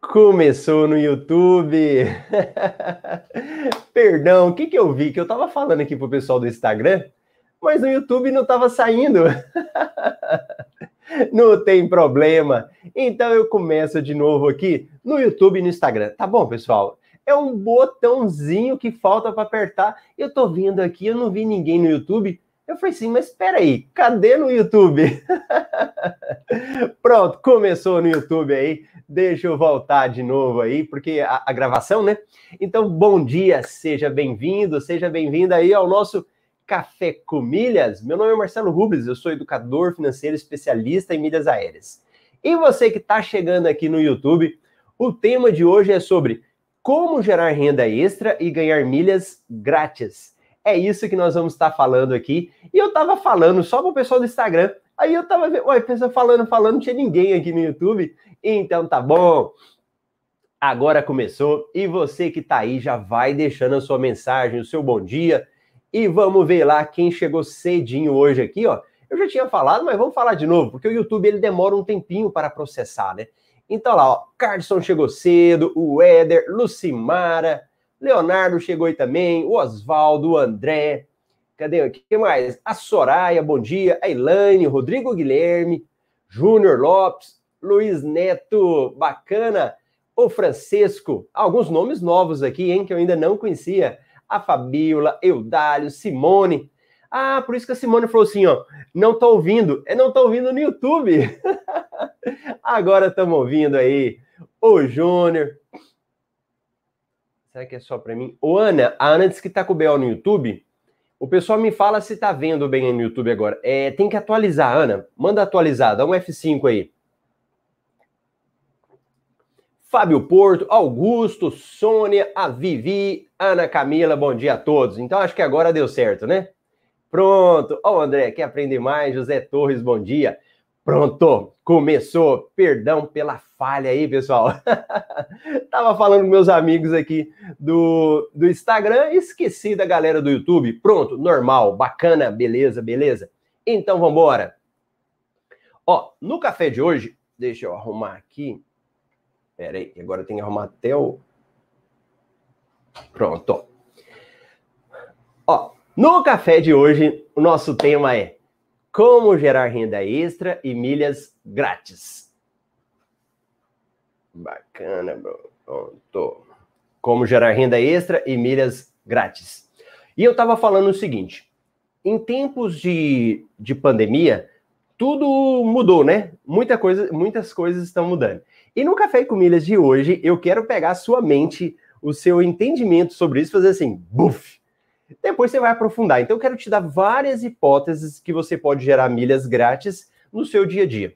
Começou no YouTube. Perdão, o que, que eu vi? Que eu tava falando aqui pro pessoal do Instagram, mas no YouTube não tava saindo. não tem problema. Então eu começo de novo aqui no YouTube e no Instagram. Tá bom, pessoal? É um botãozinho que falta para apertar. Eu tô vendo aqui, eu não vi ninguém no YouTube. Eu falei assim, mas espera aí, cadê no YouTube? Pronto, começou no YouTube aí. Deixa eu voltar de novo aí, porque a, a gravação, né? Então, bom dia, seja bem-vindo, seja bem-vinda aí ao nosso Café com Milhas. Meu nome é Marcelo Rubles, eu sou educador financeiro especialista em milhas aéreas. E você que está chegando aqui no YouTube, o tema de hoje é sobre como gerar renda extra e ganhar milhas grátis. É isso que nós vamos estar falando aqui. E eu estava falando só para o pessoal do Instagram. Aí eu estava vendo, ué, pessoa falando, falando, não tinha ninguém aqui no YouTube. Então tá bom. Agora começou e você que tá aí já vai deixando a sua mensagem, o seu bom dia e vamos ver lá quem chegou cedinho hoje aqui, ó. Eu já tinha falado, mas vamos falar de novo, porque o YouTube ele demora um tempinho para processar, né? Então lá, ó, Carson chegou cedo, o Éder, Lucimara, Leonardo chegou aí também, o Oswaldo, o André, cadê aqui? que mais? A Soraya, bom dia, a Elaine, Rodrigo Guilherme, Júnior Lopes, Luiz Neto, bacana. O Francisco, alguns nomes novos aqui, hein, que eu ainda não conhecia. A Fabíola, Eudálio, Simone. Ah, por isso que a Simone falou assim, ó, não tô ouvindo. É, não tô ouvindo no YouTube. Agora estamos ouvindo aí. O Júnior. Será que é só para mim? O Ana, a Ana disse que tá com o BO no YouTube. O pessoal me fala se tá vendo bem no YouTube agora. É, tem que atualizar, Ana. Manda atualizar, dá um F5 aí. Fábio Porto, Augusto, Sônia, a Vivi, Ana Camila, bom dia a todos. Então acho que agora deu certo, né? Pronto. Ó, oh, André, quer aprender mais? José Torres, bom dia. Pronto, começou. Perdão pela falha aí, pessoal. Tava falando com meus amigos aqui do, do Instagram esqueci da galera do YouTube. Pronto, normal, bacana, beleza, beleza. Então vamos embora. Ó, no café de hoje, deixa eu arrumar aqui. Pera aí, agora tenho que arrumar até o. Pronto. Ó, no café de hoje, o nosso tema é como gerar renda extra e milhas grátis. Bacana, bro. Pronto. Como gerar renda extra e milhas grátis. E eu estava falando o seguinte: em tempos de, de pandemia, tudo mudou, né? Muita coisa, muitas coisas estão mudando. E no Café com Milhas de hoje, eu quero pegar a sua mente, o seu entendimento sobre isso, fazer assim, buf! Depois você vai aprofundar. Então, eu quero te dar várias hipóteses que você pode gerar milhas grátis no seu dia a dia.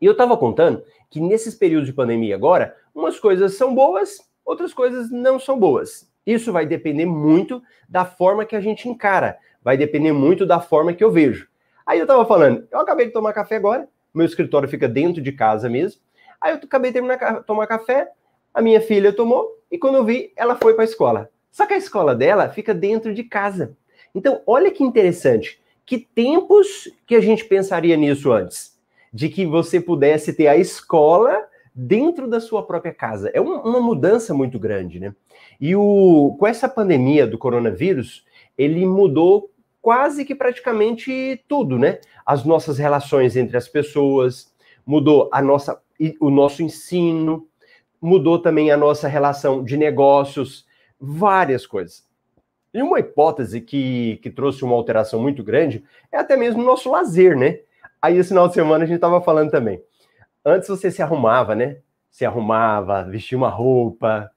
E eu estava contando que nesses períodos de pandemia agora, umas coisas são boas, outras coisas não são boas. Isso vai depender muito da forma que a gente encara, vai depender muito da forma que eu vejo. Aí eu estava falando, eu acabei de tomar café agora, meu escritório fica dentro de casa mesmo, Aí eu acabei de terminar, tomar café, a minha filha tomou, e quando eu vi, ela foi para a escola. Só que a escola dela fica dentro de casa. Então, olha que interessante. Que tempos que a gente pensaria nisso antes? De que você pudesse ter a escola dentro da sua própria casa. É uma mudança muito grande, né? E o, com essa pandemia do coronavírus, ele mudou quase que praticamente tudo, né? As nossas relações entre as pessoas, mudou a nossa o nosso ensino, mudou também a nossa relação de negócios, várias coisas. E uma hipótese que, que trouxe uma alteração muito grande é até mesmo o nosso lazer, né? Aí, esse final de semana, a gente estava falando também. Antes você se arrumava, né? Se arrumava, vestia uma roupa,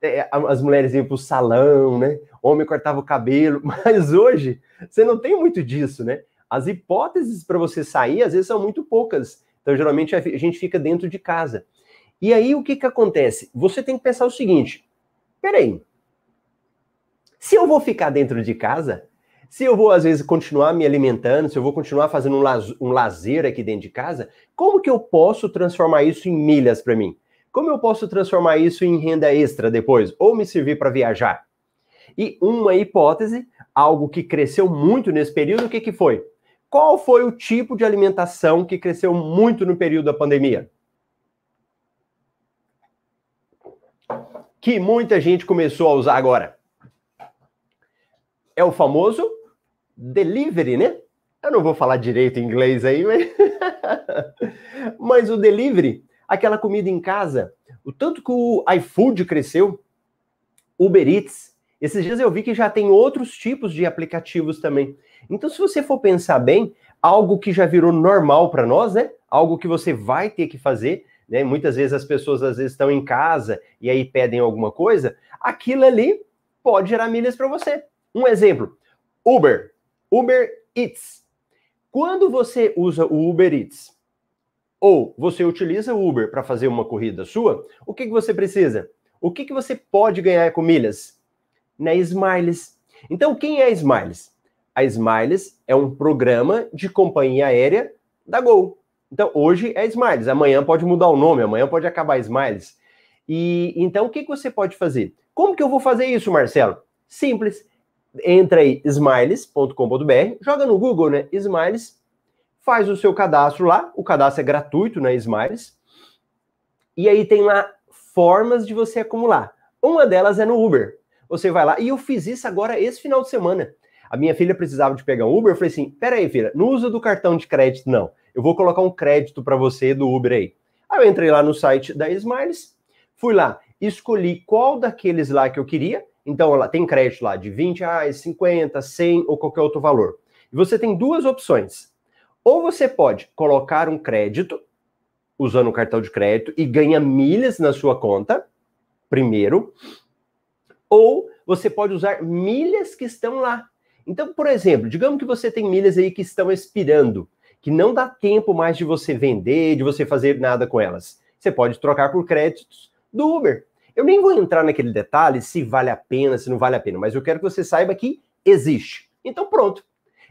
é, as mulheres iam para o salão, né? Homem cortava o cabelo, mas hoje você não tem muito disso, né? As hipóteses para você sair, às vezes, são muito poucas. Então, geralmente, a gente fica dentro de casa. E aí, o que, que acontece? Você tem que pensar o seguinte: peraí, se eu vou ficar dentro de casa, se eu vou, às vezes, continuar me alimentando, se eu vou continuar fazendo um, laz um lazer aqui dentro de casa, como que eu posso transformar isso em milhas para mim? Como eu posso transformar isso em renda extra depois? Ou me servir para viajar? E uma hipótese, algo que cresceu muito nesse período, o que, que foi? Qual foi o tipo de alimentação que cresceu muito no período da pandemia? que muita gente começou a usar agora? É o famoso delivery, né? Eu não vou falar direito em inglês aí, mas, mas o delivery, aquela comida em casa, o tanto que o iFood cresceu, Uber Eats, esses dias eu vi que já tem outros tipos de aplicativos também. Então, se você for pensar bem, algo que já virou normal para nós, né? Algo que você vai ter que fazer, né? Muitas vezes as pessoas às vezes estão em casa e aí pedem alguma coisa, aquilo ali pode gerar milhas para você. Um exemplo: Uber, Uber Eats. Quando você usa o Uber Eats ou você utiliza o Uber para fazer uma corrida sua, o que, que você precisa? O que, que você pode ganhar com milhas? Na Smiles. Então, quem é a Smiles? A Smiles é um programa de companhia aérea da Gol. Então, hoje é Smiles, amanhã pode mudar o nome, amanhã pode acabar Smiles. E então, o que, que você pode fazer? Como que eu vou fazer isso, Marcelo? Simples. Entra aí, smiles.com.br, joga no Google, né? Smiles, faz o seu cadastro lá, o cadastro é gratuito na né, Smiles. E aí tem lá formas de você acumular. Uma delas é no Uber. Você vai lá, e eu fiz isso agora esse final de semana. A minha filha precisava de pegar um Uber, eu falei assim: peraí, filha, não usa do cartão de crédito, não eu vou colocar um crédito para você do Uber aí. Aí eu entrei lá no site da Smiles, fui lá, escolhi qual daqueles lá que eu queria. Então, ela tem crédito lá de 20 reais, 50, 100 ou qualquer outro valor. E você tem duas opções. Ou você pode colocar um crédito usando o cartão de crédito e ganha milhas na sua conta, primeiro. Ou você pode usar milhas que estão lá. Então, por exemplo, digamos que você tem milhas aí que estão expirando que não dá tempo mais de você vender, de você fazer nada com elas. Você pode trocar por créditos do Uber. Eu nem vou entrar naquele detalhe se vale a pena, se não vale a pena, mas eu quero que você saiba que existe. Então, pronto.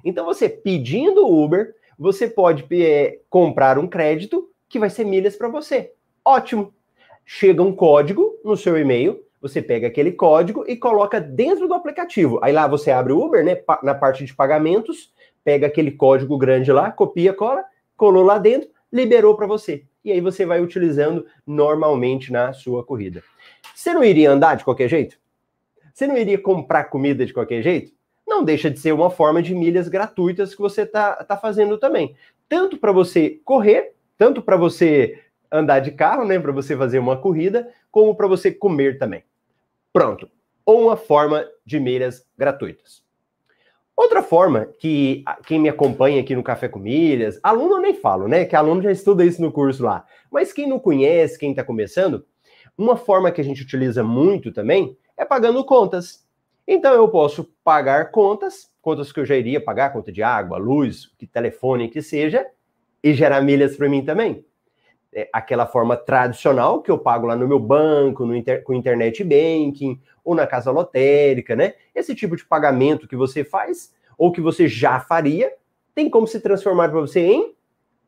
Então, você pedindo o Uber, você pode é, comprar um crédito que vai ser milhas para você. Ótimo. Chega um código no seu e-mail, você pega aquele código e coloca dentro do aplicativo. Aí lá você abre o Uber, né, na parte de pagamentos, pega aquele código grande lá, copia, cola, colou lá dentro, liberou para você. E aí você vai utilizando normalmente na sua corrida. Você não iria andar de qualquer jeito? Você não iria comprar comida de qualquer jeito? Não deixa de ser uma forma de milhas gratuitas que você está tá fazendo também. Tanto para você correr, tanto para você andar de carro, né, para você fazer uma corrida, como para você comer também. Pronto. Ou uma forma de milhas gratuitas. Outra forma que quem me acompanha aqui no Café com Milhas, aluno eu nem falo, né? Que aluno já estuda isso no curso lá. Mas quem não conhece, quem está começando, uma forma que a gente utiliza muito também é pagando contas. Então eu posso pagar contas, contas que eu já iria pagar, conta de água, luz, telefone que seja, e gerar milhas para mim também. É aquela forma tradicional que eu pago lá no meu banco, no inter, com internet banking, ou na casa lotérica, né? Esse tipo de pagamento que você faz, ou que você já faria, tem como se transformar para você em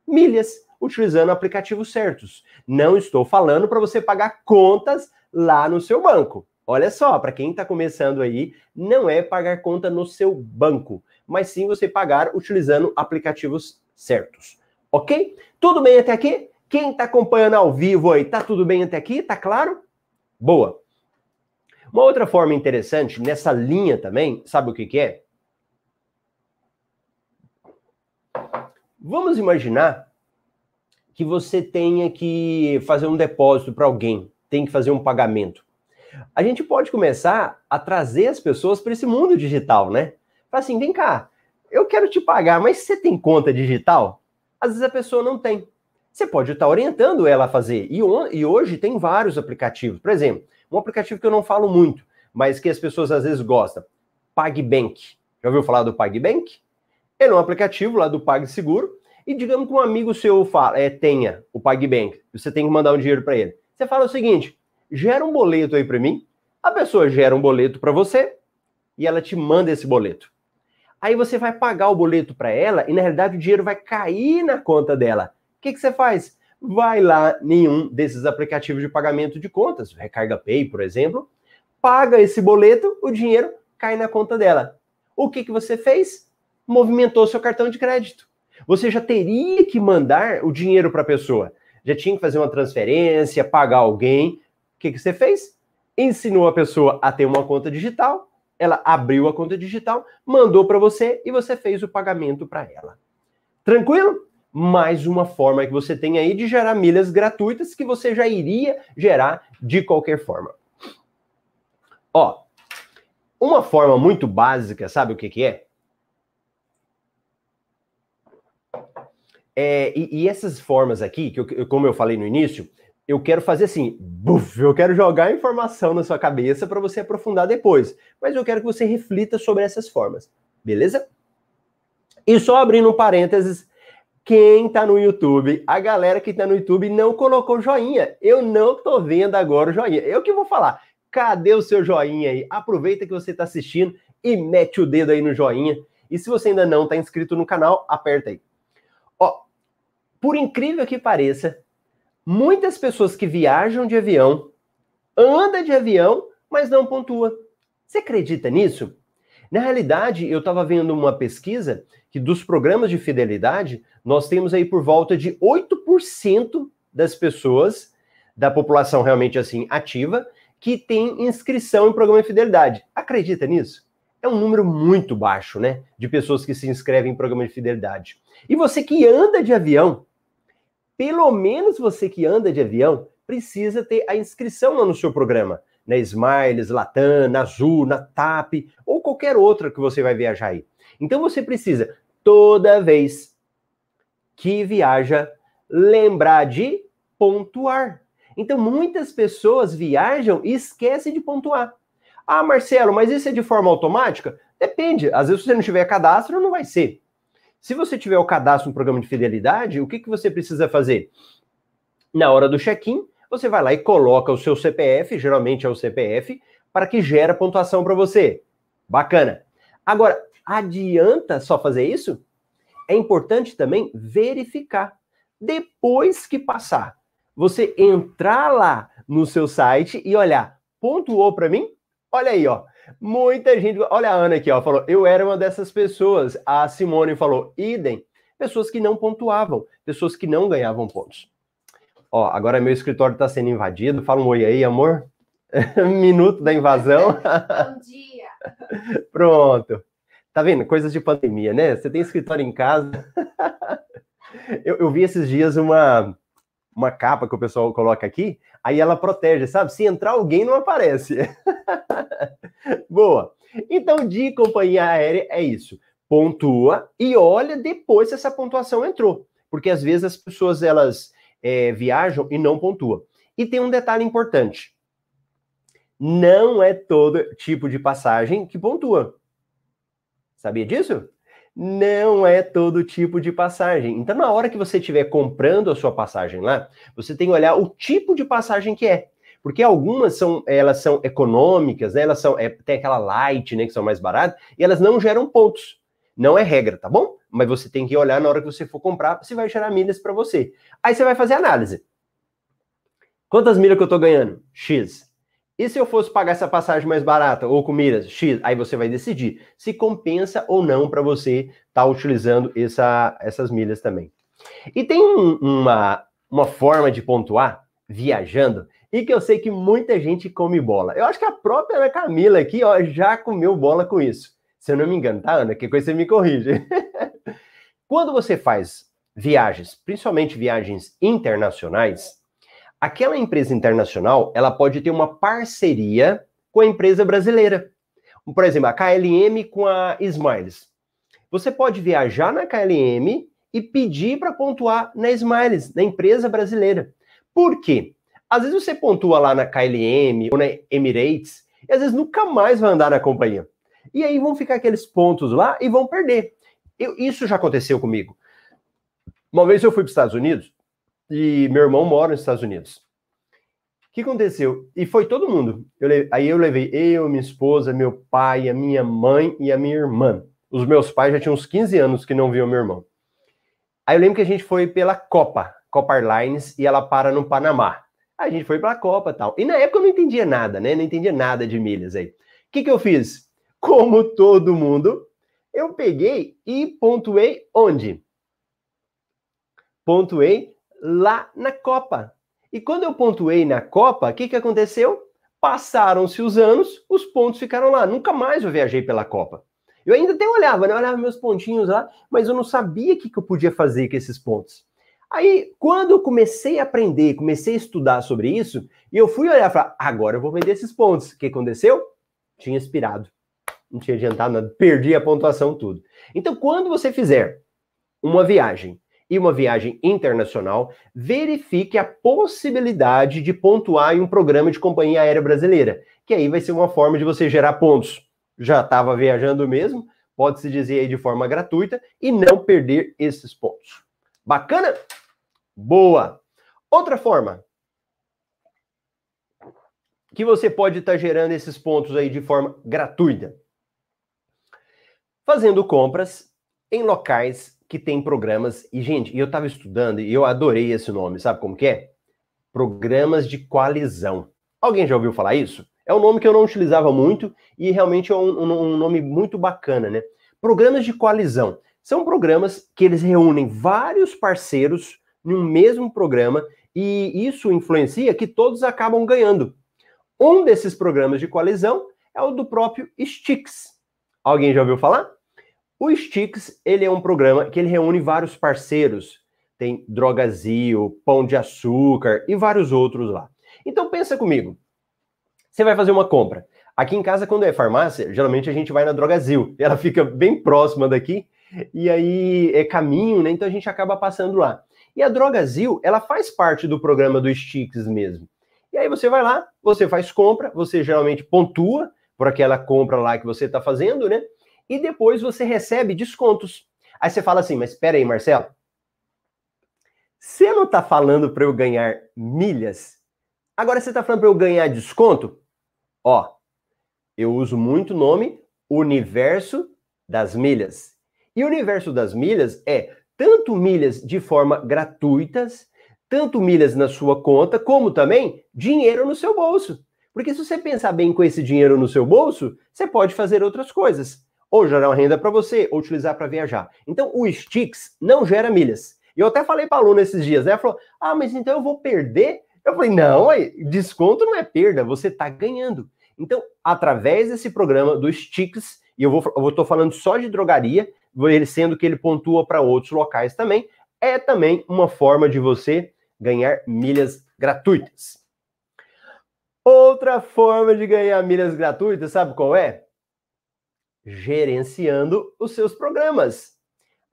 milhas, utilizando aplicativos certos. Não estou falando para você pagar contas lá no seu banco. Olha só, para quem está começando aí, não é pagar conta no seu banco, mas sim você pagar utilizando aplicativos certos. Ok? Tudo bem até aqui? Quem está acompanhando ao vivo aí, tá tudo bem até aqui? Tá claro? Boa. Uma outra forma interessante nessa linha também, sabe o que, que é? Vamos imaginar que você tenha que fazer um depósito para alguém, tem que fazer um pagamento. A gente pode começar a trazer as pessoas para esse mundo digital, né? Fala assim, vem cá, eu quero te pagar, mas você tem conta digital? Às vezes a pessoa não tem. Você pode estar orientando ela a fazer. E, e hoje tem vários aplicativos. Por exemplo, um aplicativo que eu não falo muito, mas que as pessoas às vezes gostam. PagBank. Já ouviu falar do PagBank? Ele é um aplicativo lá do PagSeguro. E digamos que um amigo seu fala, é, tenha o PagBank, você tem que mandar um dinheiro para ele. Você fala o seguinte: gera um boleto aí para mim. A pessoa gera um boleto para você e ela te manda esse boleto. Aí você vai pagar o boleto para ela e na realidade o dinheiro vai cair na conta dela. O que, que você faz? Vai lá em um desses aplicativos de pagamento de contas, Recarga Pay, por exemplo, paga esse boleto, o dinheiro cai na conta dela. O que, que você fez? Movimentou seu cartão de crédito. Você já teria que mandar o dinheiro para a pessoa. Já tinha que fazer uma transferência, pagar alguém. O que, que você fez? ensinou a pessoa a ter uma conta digital, ela abriu a conta digital, mandou para você e você fez o pagamento para ela. Tranquilo? Mais uma forma que você tem aí de gerar milhas gratuitas que você já iria gerar de qualquer forma. Ó, uma forma muito básica, sabe o que, que é? é e, e, essas formas aqui, que eu, como eu falei no início, eu quero fazer assim, buf, eu quero jogar informação na sua cabeça para você aprofundar depois. Mas eu quero que você reflita sobre essas formas, beleza? E só abrindo um parênteses, quem tá no YouTube, a galera que tá no YouTube não colocou joinha. Eu não tô vendo agora o joinha. Eu que vou falar. Cadê o seu joinha aí? Aproveita que você tá assistindo e mete o dedo aí no joinha. E se você ainda não tá inscrito no canal, aperta aí. Ó, por incrível que pareça, muitas pessoas que viajam de avião, anda de avião, mas não pontua. Você acredita nisso? Na realidade, eu estava vendo uma pesquisa que dos programas de fidelidade, nós temos aí por volta de 8% das pessoas, da população realmente assim ativa, que tem inscrição em programa de fidelidade. Acredita nisso? É um número muito baixo, né? De pessoas que se inscrevem em programa de fidelidade. E você que anda de avião, pelo menos você que anda de avião precisa ter a inscrição lá no seu programa, na Smiles, Latam, na Azul, na TAP ou qualquer outra que você vai viajar aí. Então você precisa toda vez que viaja lembrar de pontuar. Então muitas pessoas viajam e esquecem de pontuar. Ah, Marcelo, mas isso é de forma automática? Depende. Às vezes, se você não tiver cadastro, não vai ser. Se você tiver o cadastro no programa de fidelidade, o que, que você precisa fazer? Na hora do check-in, você vai lá e coloca o seu CPF, geralmente é o CPF, para que gere pontuação para você. Bacana. Agora, adianta só fazer isso? É importante também verificar. Depois que passar, você entrar lá no seu site e olhar, pontuou para mim? Olha aí, ó. Muita gente. Olha a Ana aqui, ó, falou: eu era uma dessas pessoas. A Simone falou: idem. Pessoas que não pontuavam, pessoas que não ganhavam pontos. Ó, agora meu escritório está sendo invadido. Fala um oi aí, amor. Minuto da invasão. Bom dia. Pronto. Tá vendo? Coisas de pandemia, né? Você tem escritório em casa. eu, eu vi esses dias uma, uma capa que o pessoal coloca aqui, aí ela protege, sabe? Se entrar alguém, não aparece. Boa. Então, de companhia aérea é isso. Pontua e olha depois se essa pontuação entrou. Porque às vezes as pessoas elas é, viajam e não pontuam. E tem um detalhe importante. Não é todo tipo de passagem que pontua. Sabia disso? Não é todo tipo de passagem. Então, na hora que você estiver comprando a sua passagem lá, você tem que olhar o tipo de passagem que é. Porque algumas são, elas são econômicas, né? Elas são, é, tem aquela light, né, que são mais baratas, e elas não geram pontos. Não é regra, tá bom? Mas você tem que olhar na hora que você for comprar se vai gerar milhas para você. Aí você vai fazer análise. Quantas milhas que eu tô ganhando? X. E se eu fosse pagar essa passagem mais barata ou com milhas X, aí você vai decidir se compensa ou não para você estar tá utilizando essa, essas milhas também. E tem um, uma, uma forma de pontuar viajando e que eu sei que muita gente come bola. Eu acho que a própria Camila aqui, ó, já comeu bola com isso. Se eu não me engano, tá, Ana? Que coisa você me corrige. Quando você faz viagens, principalmente viagens internacionais, aquela empresa internacional, ela pode ter uma parceria com a empresa brasileira. Por exemplo, a KLM com a Smiles. Você pode viajar na KLM e pedir para pontuar na Smiles, na empresa brasileira. Por quê? Às vezes você pontua lá na KLM ou na Emirates e às vezes nunca mais vai andar na companhia. E aí vão ficar aqueles pontos lá e vão perder. Eu, isso já aconteceu comigo. Uma vez eu fui para os Estados Unidos e meu irmão mora nos Estados Unidos. O que aconteceu? E foi todo mundo. Eu, aí eu levei eu, minha esposa, meu pai, a minha mãe e a minha irmã. Os meus pais já tinham uns 15 anos que não viam meu irmão. Aí eu lembro que a gente foi pela Copa, Copa Airlines, e ela para no Panamá. A gente foi para a Copa tal. E na época eu não entendia nada, né? Não entendia nada de milhas aí. O que, que eu fiz? Como todo mundo, eu peguei e pontuei onde? Pontuei lá na Copa. E quando eu pontuei na Copa, o que, que aconteceu? Passaram-se os anos, os pontos ficaram lá. Nunca mais eu viajei pela Copa. Eu ainda até olhava, né? Eu olhava meus pontinhos lá, mas eu não sabia o que, que eu podia fazer com esses pontos. Aí, quando eu comecei a aprender, comecei a estudar sobre isso, e eu fui olhar e falar, agora eu vou vender esses pontos. O que aconteceu? Tinha expirado. Não tinha adiantado nada, perdi a pontuação tudo. Então, quando você fizer uma viagem e uma viagem internacional, verifique a possibilidade de pontuar em um programa de companhia aérea brasileira, que aí vai ser uma forma de você gerar pontos. Já estava viajando mesmo, pode-se dizer aí de forma gratuita, e não perder esses pontos. Bacana? Boa! Outra forma que você pode estar tá gerando esses pontos aí de forma gratuita. Fazendo compras em locais que tem programas. E, gente, eu estava estudando e eu adorei esse nome, sabe como que é? Programas de coalizão. Alguém já ouviu falar isso? É um nome que eu não utilizava muito e realmente é um, um, um nome muito bacana, né? Programas de coalizão. São programas que eles reúnem vários parceiros em um mesmo programa e isso influencia que todos acabam ganhando. Um desses programas de coalizão é o do próprio Stix. Alguém já ouviu falar? O Stix, ele é um programa que ele reúne vários parceiros. Tem Drogazil, Pão de Açúcar e vários outros lá. Então pensa comigo. Você vai fazer uma compra. Aqui em casa, quando é farmácia, geralmente a gente vai na Drogazil. Ela fica bem próxima daqui e aí é caminho, né? Então a gente acaba passando lá. E a Drogazil, ela faz parte do programa do Stix mesmo. E aí você vai lá, você faz compra, você geralmente pontua por aquela compra lá que você está fazendo, né? E depois você recebe descontos. Aí você fala assim, mas espera aí, Marcelo. Você não está falando para eu ganhar milhas? Agora você está falando para eu ganhar desconto? Ó, eu uso muito o nome Universo das Milhas. E o Universo das Milhas é tanto milhas de forma gratuitas, tanto milhas na sua conta, como também dinheiro no seu bolso. Porque se você pensar bem com esse dinheiro no seu bolso, você pode fazer outras coisas. Ou gerar uma renda para você, ou utilizar para viajar. Então, o Stix não gera milhas. Eu até falei para aluno esses dias, né? Falou, ah, mas então eu vou perder? Eu falei, não, desconto não é perda, você está ganhando. Então, através desse programa do Stix, e eu vou estou falando só de drogaria, ele sendo que ele pontua para outros locais também, é também uma forma de você ganhar milhas gratuitas. Outra forma de ganhar milhas gratuitas, sabe qual é? Gerenciando os seus programas.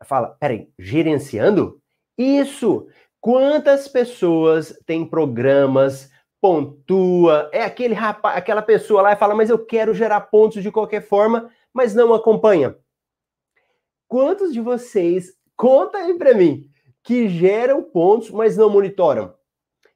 Fala, peraí, gerenciando? Isso! Quantas pessoas têm programas, pontua, é aquele rapaz, aquela pessoa lá e fala, mas eu quero gerar pontos de qualquer forma, mas não acompanha. Quantos de vocês, conta aí para mim, que geram pontos, mas não monitoram?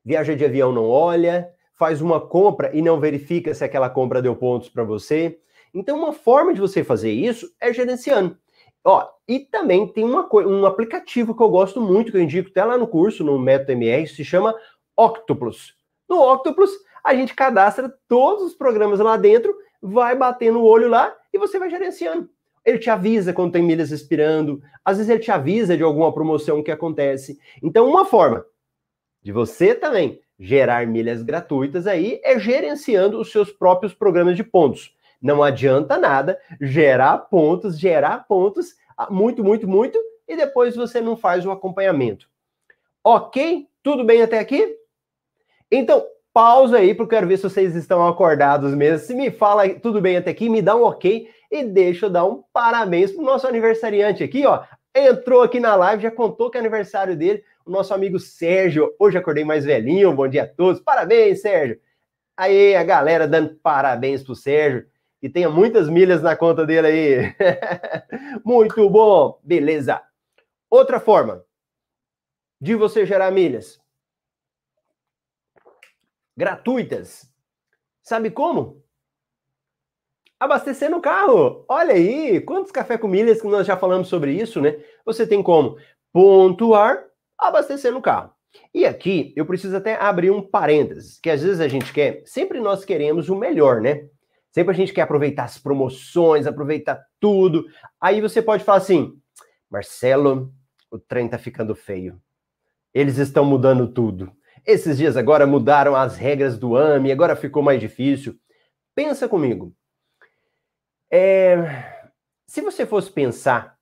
Viaja de avião, não olha, faz uma compra e não verifica se aquela compra deu pontos para você. Então, uma forma de você fazer isso é gerenciando. Ó, e também tem uma, um aplicativo que eu gosto muito, que eu indico até lá no curso, no Método MR, se chama Octopus. No Octopus, a gente cadastra todos os programas lá dentro, vai batendo o olho lá e você vai gerenciando. Ele te avisa quando tem milhas expirando, às vezes ele te avisa de alguma promoção que acontece. Então, uma forma de você também gerar milhas gratuitas aí é gerenciando os seus próprios programas de pontos. Não adianta nada gerar pontos, gerar pontos, ah, muito, muito, muito, e depois você não faz o acompanhamento. Ok? Tudo bem até aqui? Então, pausa aí, porque eu quero ver se vocês estão acordados mesmo. Se me fala tudo bem até aqui, me dá um ok e deixa eu dar um parabéns pro nosso aniversariante aqui, ó. Entrou aqui na live, já contou que é aniversário dele, o nosso amigo Sérgio. Hoje acordei mais velhinho, bom dia a todos. Parabéns, Sérgio. Aí, a galera dando parabéns pro Sérgio. E tenha muitas milhas na conta dele aí. Muito bom. Beleza. Outra forma de você gerar milhas gratuitas. Sabe como? abastecer no carro. Olha aí, quantos café com milhas que nós já falamos sobre isso, né? Você tem como pontuar, abastecer no carro. E aqui eu preciso até abrir um parênteses, que às vezes a gente quer, sempre nós queremos o melhor, né? Sempre a gente quer aproveitar as promoções, aproveitar tudo. Aí você pode falar assim: Marcelo, o trem tá ficando feio. Eles estão mudando tudo. Esses dias agora mudaram as regras do AMI, agora ficou mais difícil. Pensa comigo. É, se você fosse pensar,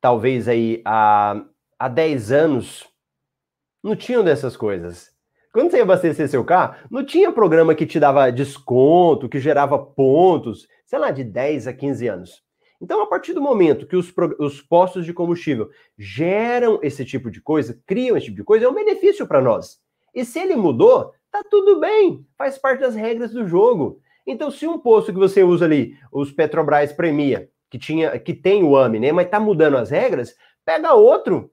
talvez aí há, há 10 anos, não tinham dessas coisas. Quando você ia abastecer seu carro, não tinha programa que te dava desconto, que gerava pontos, sei lá, de 10 a 15 anos. Então, a partir do momento que os, os postos de combustível geram esse tipo de coisa, criam esse tipo de coisa, é um benefício para nós. E se ele mudou, tá tudo bem, faz parte das regras do jogo. Então, se um posto que você usa ali, os Petrobras Premia, que tinha, que tem o AMI, né, mas tá mudando as regras, pega outro.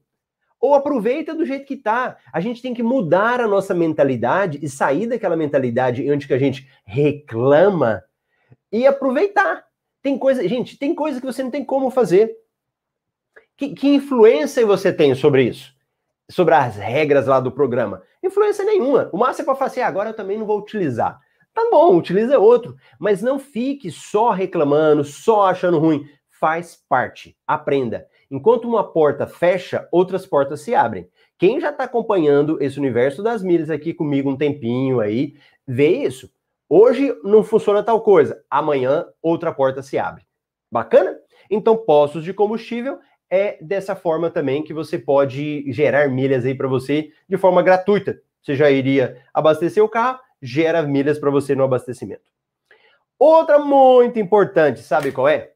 Ou aproveita do jeito que tá. A gente tem que mudar a nossa mentalidade e sair daquela mentalidade onde que a gente reclama e aproveitar. Tem coisa, gente, tem coisa que você não tem como fazer. Que, que influência você tem sobre isso? Sobre as regras lá do programa? Influência nenhuma. O máximo é para falar assim, ah, agora eu também não vou utilizar. Tá bom, utiliza outro. Mas não fique só reclamando, só achando ruim. Faz parte. Aprenda. Enquanto uma porta fecha, outras portas se abrem. Quem já está acompanhando esse universo das milhas aqui comigo um tempinho aí, vê isso. Hoje não funciona tal coisa, amanhã outra porta se abre. Bacana? Então, postos de combustível é dessa forma também que você pode gerar milhas aí para você de forma gratuita. Você já iria abastecer o carro, gera milhas para você no abastecimento. Outra muito importante, sabe qual é?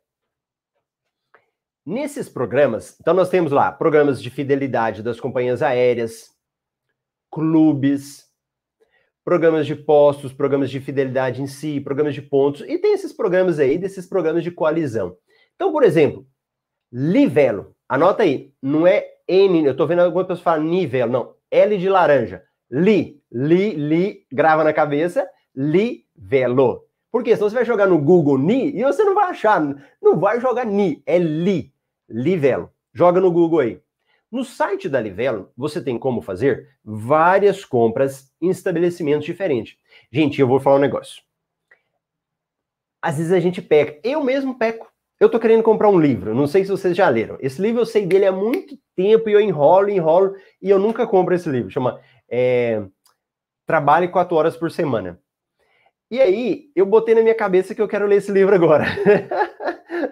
Nesses programas, então nós temos lá programas de fidelidade das companhias aéreas, clubes, programas de postos, programas de fidelidade em si, programas de pontos, e tem esses programas aí, desses programas de coalizão. Então, por exemplo, Livelo, anota aí, não é N, eu tô vendo algumas pessoas falar Nivelo, não, L de laranja, Li, Li, Li, grava na cabeça, Livelo. Por quê? Senão você vai jogar no Google Ni e você não vai achar, não vai jogar Ni, é Li, Livelo. Joga no Google aí. No site da Livelo, você tem como fazer várias compras em estabelecimentos diferentes. Gente, eu vou falar um negócio. Às vezes a gente peca. Eu mesmo peco. Eu tô querendo comprar um livro, não sei se vocês já leram. Esse livro eu sei dele há muito tempo e eu enrolo, enrolo e eu nunca compro esse livro. Chama é, Trabalhe quatro horas por semana. E aí, eu botei na minha cabeça que eu quero ler esse livro agora.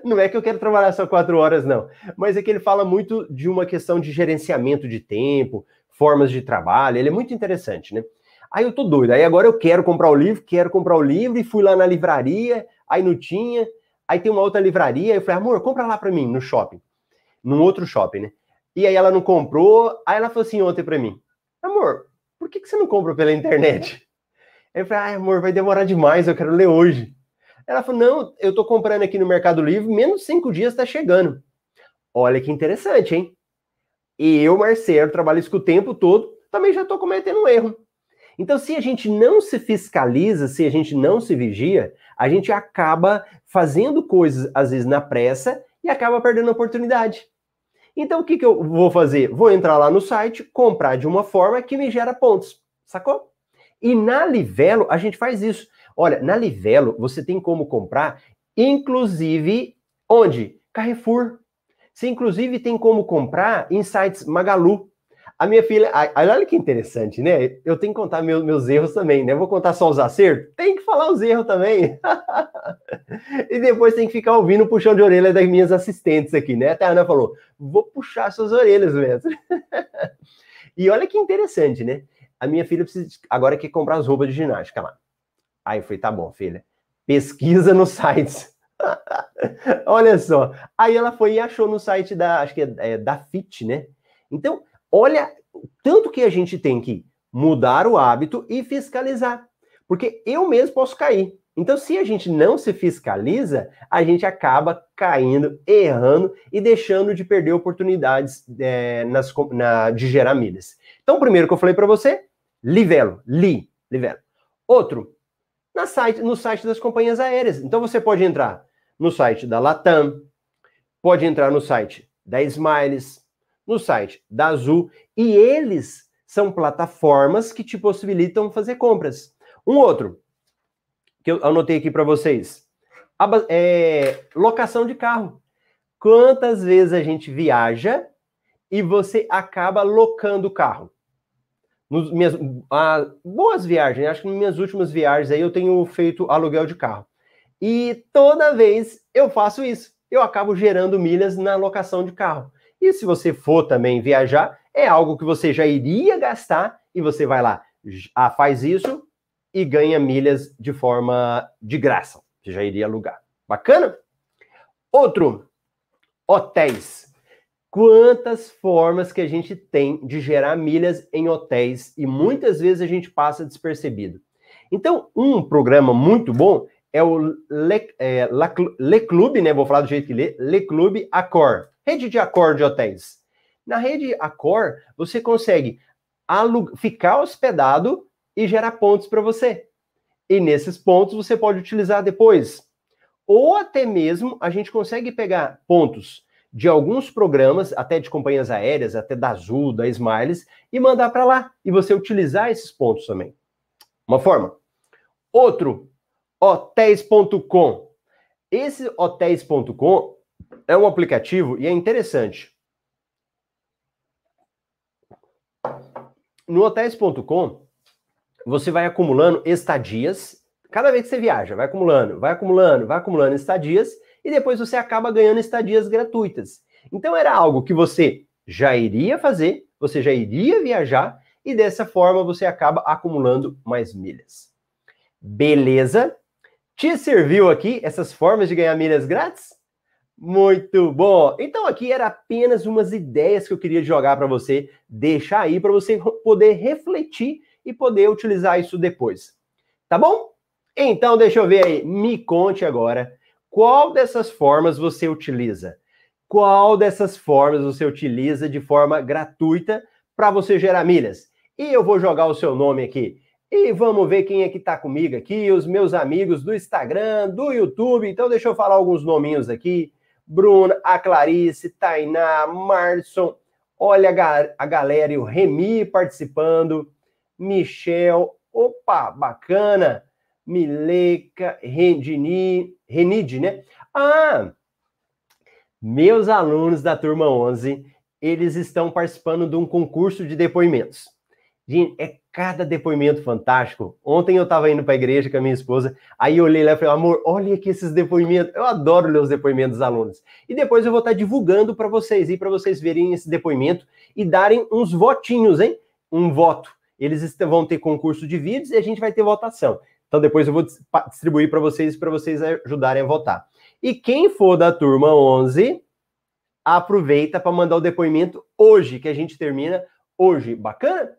não é que eu quero trabalhar só quatro horas, não. Mas é que ele fala muito de uma questão de gerenciamento de tempo, formas de trabalho. Ele é muito interessante, né? Aí eu tô doido. Aí agora eu quero comprar o livro, quero comprar o livro, e fui lá na livraria, aí não tinha. Aí tem uma outra livraria, eu falei, amor, compra lá para mim, no shopping. Num outro shopping, né? E aí ela não comprou, aí ela falou assim ontem para mim, amor, por que, que você não compra pela internet? Eu falei, ah, amor, vai demorar demais, eu quero ler hoje. Ela falou: não, eu tô comprando aqui no Mercado Livre, menos cinco dias está chegando. Olha que interessante, hein? E eu, Marcelo, trabalho isso o tempo todo, também já estou cometendo um erro. Então, se a gente não se fiscaliza, se a gente não se vigia, a gente acaba fazendo coisas, às vezes, na pressa e acaba perdendo a oportunidade. Então, o que, que eu vou fazer? Vou entrar lá no site, comprar de uma forma que me gera pontos, sacou? E na Livelo, a gente faz isso. Olha, na Livelo você tem como comprar, inclusive, onde? Carrefour. Você inclusive tem como comprar em sites Magalu. A minha filha, olha que interessante, né? Eu tenho que contar meus, meus erros também, né? vou contar só os acertos? Tem que falar os erros também. e depois tem que ficar ouvindo o puxão de orelha das minhas assistentes aqui, né? Até a Ana falou: vou puxar suas orelhas mesmo. e olha que interessante, né? A minha filha precisa agora quer comprar as roupas de ginástica lá. Aí eu falei, tá bom, filha. Pesquisa nos sites. olha só. Aí ela foi e achou no site da, acho que é, é da Fit, né? Então, olha, tanto que a gente tem que mudar o hábito e fiscalizar. Porque eu mesmo posso cair. Então, se a gente não se fiscaliza, a gente acaba caindo, errando e deixando de perder oportunidades é, nas, na, de gerar milhas. Então, primeiro que eu falei para você, livelo, li, livelo. Outro, na site, no site das companhias aéreas. Então você pode entrar no site da Latam, pode entrar no site da Smiles, no site da Azul, e eles são plataformas que te possibilitam fazer compras. Um outro, que eu anotei aqui para vocês, é locação de carro. Quantas vezes a gente viaja e você acaba locando o carro? Nos minhas ah, boas viagens, acho que nas minhas últimas viagens aí eu tenho feito aluguel de carro. E toda vez eu faço isso. Eu acabo gerando milhas na locação de carro. E se você for também viajar, é algo que você já iria gastar e você vai lá, ah, faz isso e ganha milhas de forma de graça. Você já iria alugar. Bacana? Outro, hotéis. Quantas formas que a gente tem de gerar milhas em hotéis e muitas vezes a gente passa despercebido. Então, um programa muito bom é o Le, é, Le Club, né? Vou falar do jeito que lê, Le Club Accor, rede de Accor de hotéis. Na rede Accor, você consegue ficar hospedado e gerar pontos para você. E nesses pontos você pode utilizar depois. Ou até mesmo a gente consegue pegar pontos de alguns programas, até de companhias aéreas, até da Azul, da Smiles, e mandar para lá. E você utilizar esses pontos também. Uma forma. Outro, hotéis.com. Esse hotéis.com é um aplicativo e é interessante. No hotéis.com, você vai acumulando estadias. Cada vez que você viaja, vai acumulando, vai acumulando, vai acumulando estadias e depois você acaba ganhando estadias gratuitas. Então era algo que você já iria fazer, você já iria viajar e dessa forma você acaba acumulando mais milhas. Beleza? Te serviu aqui essas formas de ganhar milhas grátis? Muito bom! Então aqui era apenas umas ideias que eu queria jogar para você, deixar aí para você poder refletir e poder utilizar isso depois. Tá bom? Então deixa eu ver aí, me conte agora qual dessas formas você utiliza. Qual dessas formas você utiliza de forma gratuita para você gerar milhas? E eu vou jogar o seu nome aqui. E vamos ver quem é que está comigo aqui, os meus amigos do Instagram, do YouTube. Então, deixa eu falar alguns nominhos aqui. Bruna, a Clarice, Tainá, Marson, olha a, galera e o Remy participando, Michel, opa, bacana, Mileca, Rendini, Renide, né? Ah, meus alunos da turma 11, eles estão participando de um concurso de depoimentos. Gente, é cada depoimento fantástico. Ontem eu estava indo para a igreja com a minha esposa, aí eu olhei lá e falei, amor, olha aqui esses depoimentos. Eu adoro ler os depoimentos dos alunos. E depois eu vou estar tá divulgando para vocês, e para vocês verem esse depoimento e darem uns votinhos, hein? Um voto. Eles vão ter concurso de vídeos e a gente vai ter votação. Então depois eu vou distribuir para vocês, para vocês ajudarem a votar. E quem for da turma 11, aproveita para mandar o depoimento hoje, que a gente termina hoje. Bacana?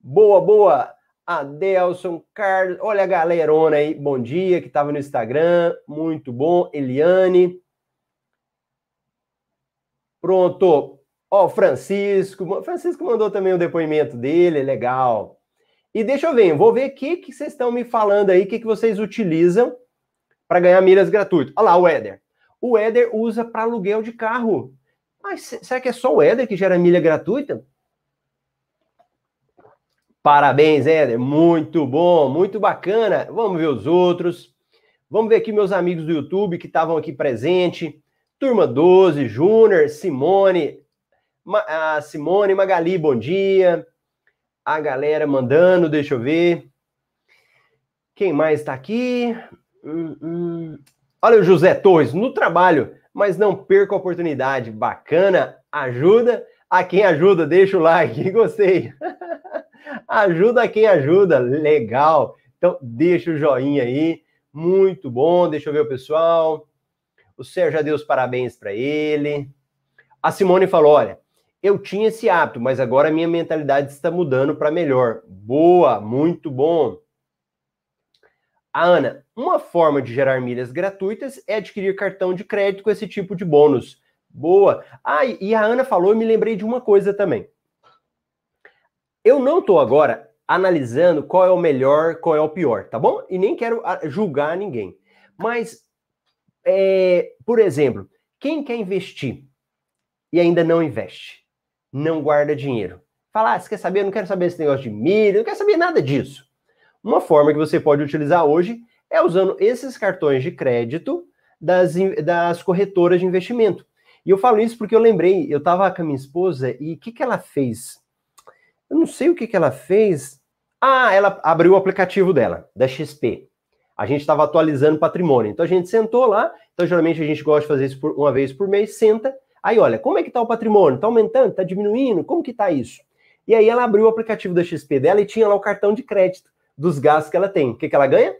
Boa, boa. Adelson, Carlos, olha a galerona aí, bom dia, que estava no Instagram, muito bom. Eliane. Pronto. Ó, Francisco, Francisco mandou também o depoimento dele, legal. E deixa eu ver, vou ver o que, que vocês estão me falando aí, o que, que vocês utilizam para ganhar milhas gratuitas. Olha lá, o Éder. O Éder usa para aluguel de carro. Mas será que é só o Éder que gera milha gratuita? Parabéns, Éder. Muito bom, muito bacana. Vamos ver os outros. Vamos ver aqui meus amigos do YouTube que estavam aqui presente. Turma 12, Júnior, Simone, Ma a Simone, Magali, bom dia. A galera mandando, deixa eu ver. Quem mais está aqui? Hum, hum. Olha o José Torres, no trabalho, mas não perca a oportunidade. Bacana, ajuda. A quem ajuda, deixa o like, gostei. ajuda quem ajuda, legal. Então, deixa o joinha aí, muito bom. Deixa eu ver o pessoal. O Sérgio já deu os parabéns para ele. A Simone falou: olha, eu tinha esse hábito, mas agora a minha mentalidade está mudando para melhor. Boa, muito bom. A Ana, uma forma de gerar milhas gratuitas é adquirir cartão de crédito com esse tipo de bônus. Boa. Ah, e a Ana falou, eu me lembrei de uma coisa também. Eu não estou agora analisando qual é o melhor, qual é o pior, tá bom? E nem quero ah, julgar ninguém. Mas, é, por exemplo, quem quer investir e ainda não investe, não guarda dinheiro. Fala, ah, você quer saber? Eu não quero saber esse negócio de milho, não quero saber nada disso. Uma forma que você pode utilizar hoje é usando esses cartões de crédito das, das corretoras de investimento. E eu falo isso porque eu lembrei, eu estava com a minha esposa e o que, que ela fez? Eu não sei o que, que ela fez. Ah, ela abriu o aplicativo dela, da XP. A gente estava atualizando patrimônio. Então a gente sentou lá. Então geralmente a gente gosta de fazer isso por, uma vez por mês. Senta. Aí olha, como é que está o patrimônio? Está aumentando? Está diminuindo? Como que está isso? E aí ela abriu o aplicativo da XP dela e tinha lá o cartão de crédito dos gastos que ela tem. O que, que ela ganha?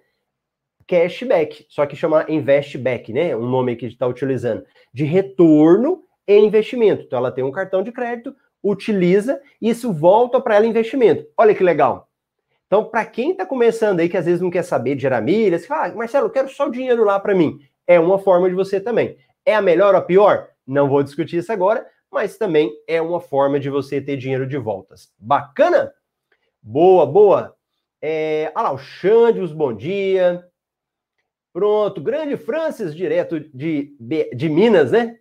Cashback. Só que chama Investback, né? Um nome que está utilizando. De retorno e investimento. Então ela tem um cartão de crédito, utiliza e isso volta para ela investimento. Olha que legal. Então, para quem está começando aí, que às vezes não quer saber de gerar milhas, fala, ah, Marcelo, eu quero só o dinheiro lá para mim. É uma forma de você também. É a melhor ou a pior? Não vou discutir isso agora, mas também é uma forma de você ter dinheiro de voltas. Bacana? Boa, boa. É, olha lá, o Xandios, bom dia. Pronto, grande Francis, direto de, de Minas, né?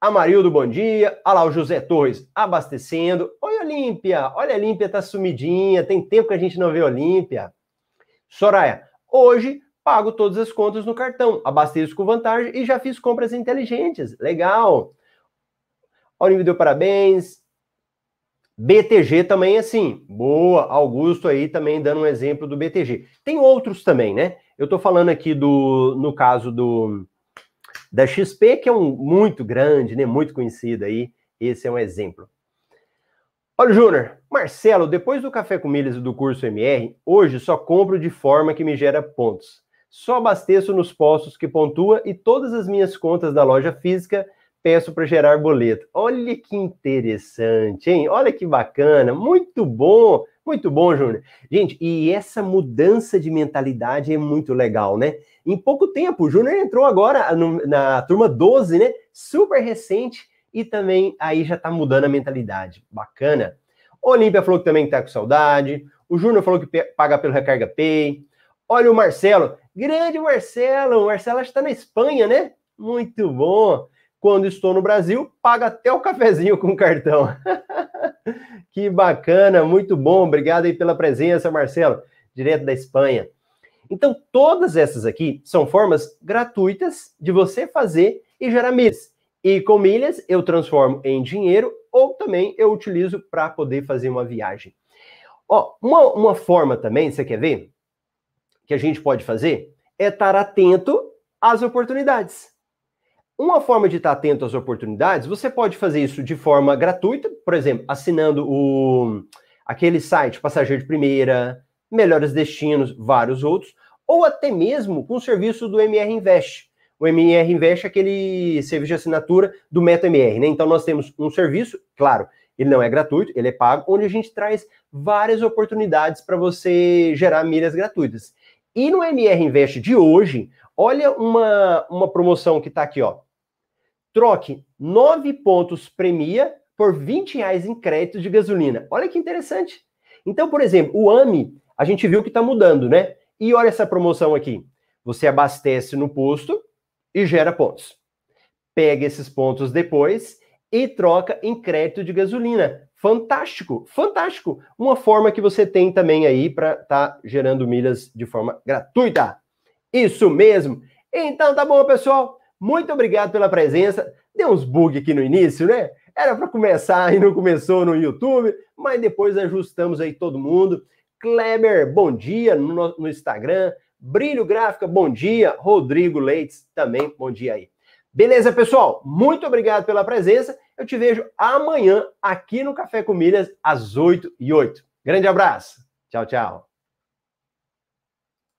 Amarildo, bom dia. Olha lá o José Torres abastecendo. Oi, Olímpia. Olha, a Olímpia tá sumidinha. Tem tempo que a gente não vê Olímpia. Soraya, hoje pago todas as contas no cartão, abasteço com vantagem e já fiz compras inteligentes. Legal. Olímpia deu parabéns. BTG também assim. Boa. Augusto aí também dando um exemplo do BTG. Tem outros também, né? Eu tô falando aqui do, no caso do da XP, que é um muito grande, né, muito conhecido aí. Esse é um exemplo. Olha, Júnior, Marcelo, depois do Café com Milhas e do curso MR, hoje só compro de forma que me gera pontos. Só abasteço nos postos que pontua e todas as minhas contas da loja física peço para gerar boleto. Olha que interessante, hein? Olha que bacana, muito bom, muito bom, Júnior. Gente, e essa mudança de mentalidade é muito legal, né? Em pouco tempo, o Júnior entrou agora na turma 12, né? Super recente e também aí já tá mudando a mentalidade. Bacana. Olímpia falou que também tá com saudade. O Júnior falou que paga pelo Recarga Pay. Olha o Marcelo. Grande Marcelo. Marcelo está na Espanha, né? Muito bom. Quando estou no Brasil, paga até o cafezinho com cartão. que bacana, muito bom. Obrigado aí pela presença, Marcelo, direto da Espanha. Então, todas essas aqui são formas gratuitas de você fazer e gerar milhas. E com milhas eu transformo em dinheiro ou também eu utilizo para poder fazer uma viagem. Ó, uma, uma forma também, você quer ver? Que a gente pode fazer é estar atento às oportunidades. Uma forma de estar atento às oportunidades, você pode fazer isso de forma gratuita, por exemplo, assinando o, aquele site Passageiro de Primeira, Melhores Destinos, vários outros, ou até mesmo com o serviço do MR Invest. O MR Invest é aquele serviço de assinatura do MetaMR, né? Então nós temos um serviço, claro, ele não é gratuito, ele é pago, onde a gente traz várias oportunidades para você gerar milhas gratuitas. E no MR Invest de hoje, olha uma, uma promoção que está aqui, ó. Troque 9 pontos premia por 20 reais em crédito de gasolina. Olha que interessante. Então, por exemplo, o AMI a gente viu que está mudando, né? E olha essa promoção aqui. Você abastece no posto e gera pontos. Pega esses pontos depois e troca em crédito de gasolina. Fantástico, fantástico. Uma forma que você tem também aí para estar tá gerando milhas de forma gratuita. Isso mesmo. Então tá bom, pessoal. Muito obrigado pela presença. Deu uns bug aqui no início, né? Era para começar e não começou no YouTube, mas depois ajustamos aí todo mundo. Kleber, bom dia no, no Instagram. Brilho Gráfica, bom dia. Rodrigo Leites, também, bom dia aí. Beleza, pessoal? Muito obrigado pela presença. Eu te vejo amanhã aqui no Café com Milhas, às 8 e 8. Grande abraço. Tchau, tchau.